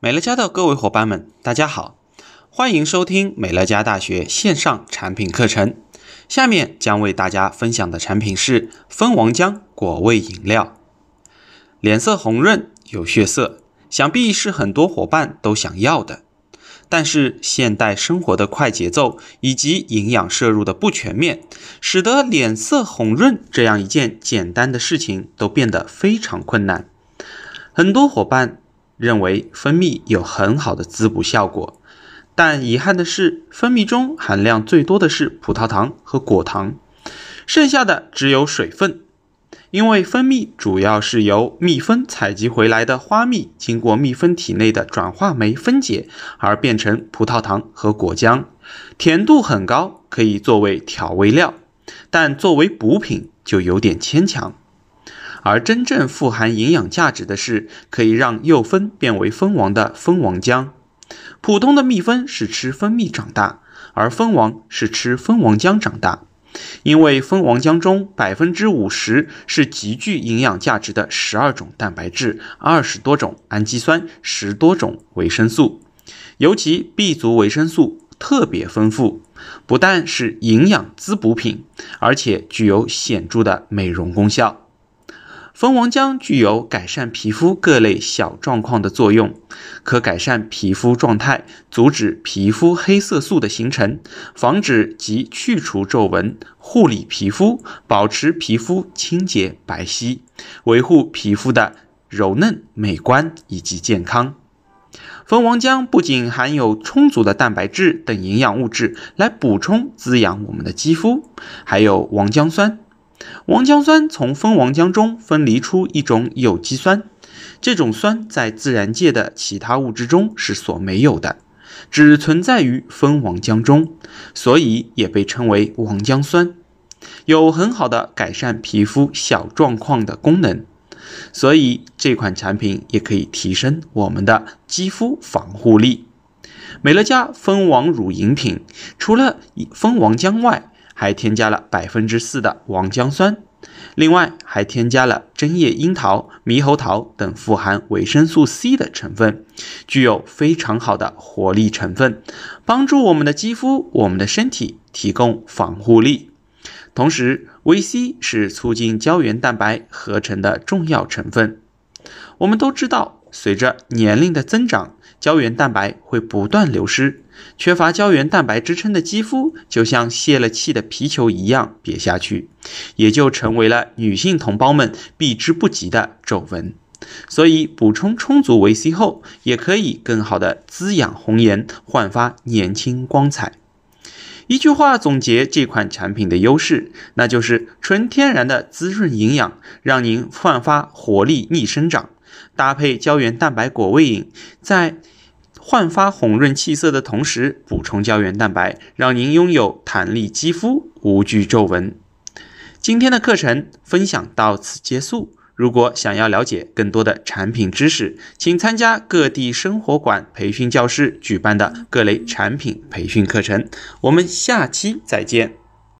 美乐家的各位伙伴们，大家好，欢迎收听美乐家大学线上产品课程。下面将为大家分享的产品是蜂王浆果味饮料。脸色红润有血色，想必是很多伙伴都想要的。但是现代生活的快节奏以及营养摄入的不全面，使得脸色红润这样一件简单的事情都变得非常困难。很多伙伴认为蜂蜜有很好的滋补效果，但遗憾的是，蜂蜜中含量最多的是葡萄糖和果糖，剩下的只有水分。因为蜂蜜主要是由蜜蜂采集回来的花蜜，经过蜜蜂体内的转化酶分解而变成葡萄糖和果浆，甜度很高，可以作为调味料，但作为补品就有点牵强。而真正富含营养价值的是可以让幼蜂变为蜂王的蜂王浆。普通的蜜蜂是吃蜂蜜长大，而蜂王是吃蜂王浆长大。因为蜂王浆中百分之五十是极具营养价值的十二种蛋白质、二十多种氨基酸、十多种维生素，尤其 B 族维生素特别丰富，不但是营养滋补品，而且具有显著的美容功效。蜂王浆具有改善皮肤各类小状况的作用，可改善皮肤状态，阻止皮肤黑色素的形成，防止及去除皱纹，护理皮肤，保持皮肤清洁白皙，维护皮肤的柔嫩美观以及健康。蜂王浆不仅含有充足的蛋白质等营养物质来补充滋养我们的肌肤，还有王浆酸。王浆酸从蜂王浆中分离出一种有机酸，这种酸在自然界的其他物质中是所没有的，只存在于蜂王浆中，所以也被称为王浆酸，有很好的改善皮肤小状况的功能，所以这款产品也可以提升我们的肌肤防护力。美乐家蜂王乳饮品除了蜂王浆外，还添加了百分之四的王浆酸，另外还添加了针叶樱桃、猕猴桃等富含维生素 C 的成分，具有非常好的活力成分，帮助我们的肌肤、我们的身体提供防护力。同时，VC 是促进胶原蛋白合成的重要成分。我们都知道，随着年龄的增长，胶原蛋白会不断流失，缺乏胶原蛋白支撑的肌肤就像泄了气的皮球一样瘪下去，也就成为了女性同胞们避之不及的皱纹。所以补充充足维 C 后，也可以更好的滋养红颜，焕发年轻光彩。一句话总结这款产品的优势，那就是纯天然的滋润营养，让您焕发活力逆生长。搭配胶原蛋白果味饮，在焕发红润气色的同时，补充胶原蛋白，让您拥有弹力肌肤，无惧皱纹。今天的课程分享到此结束。如果想要了解更多的产品知识，请参加各地生活馆培训教室举办的各类产品培训课程。我们下期再见。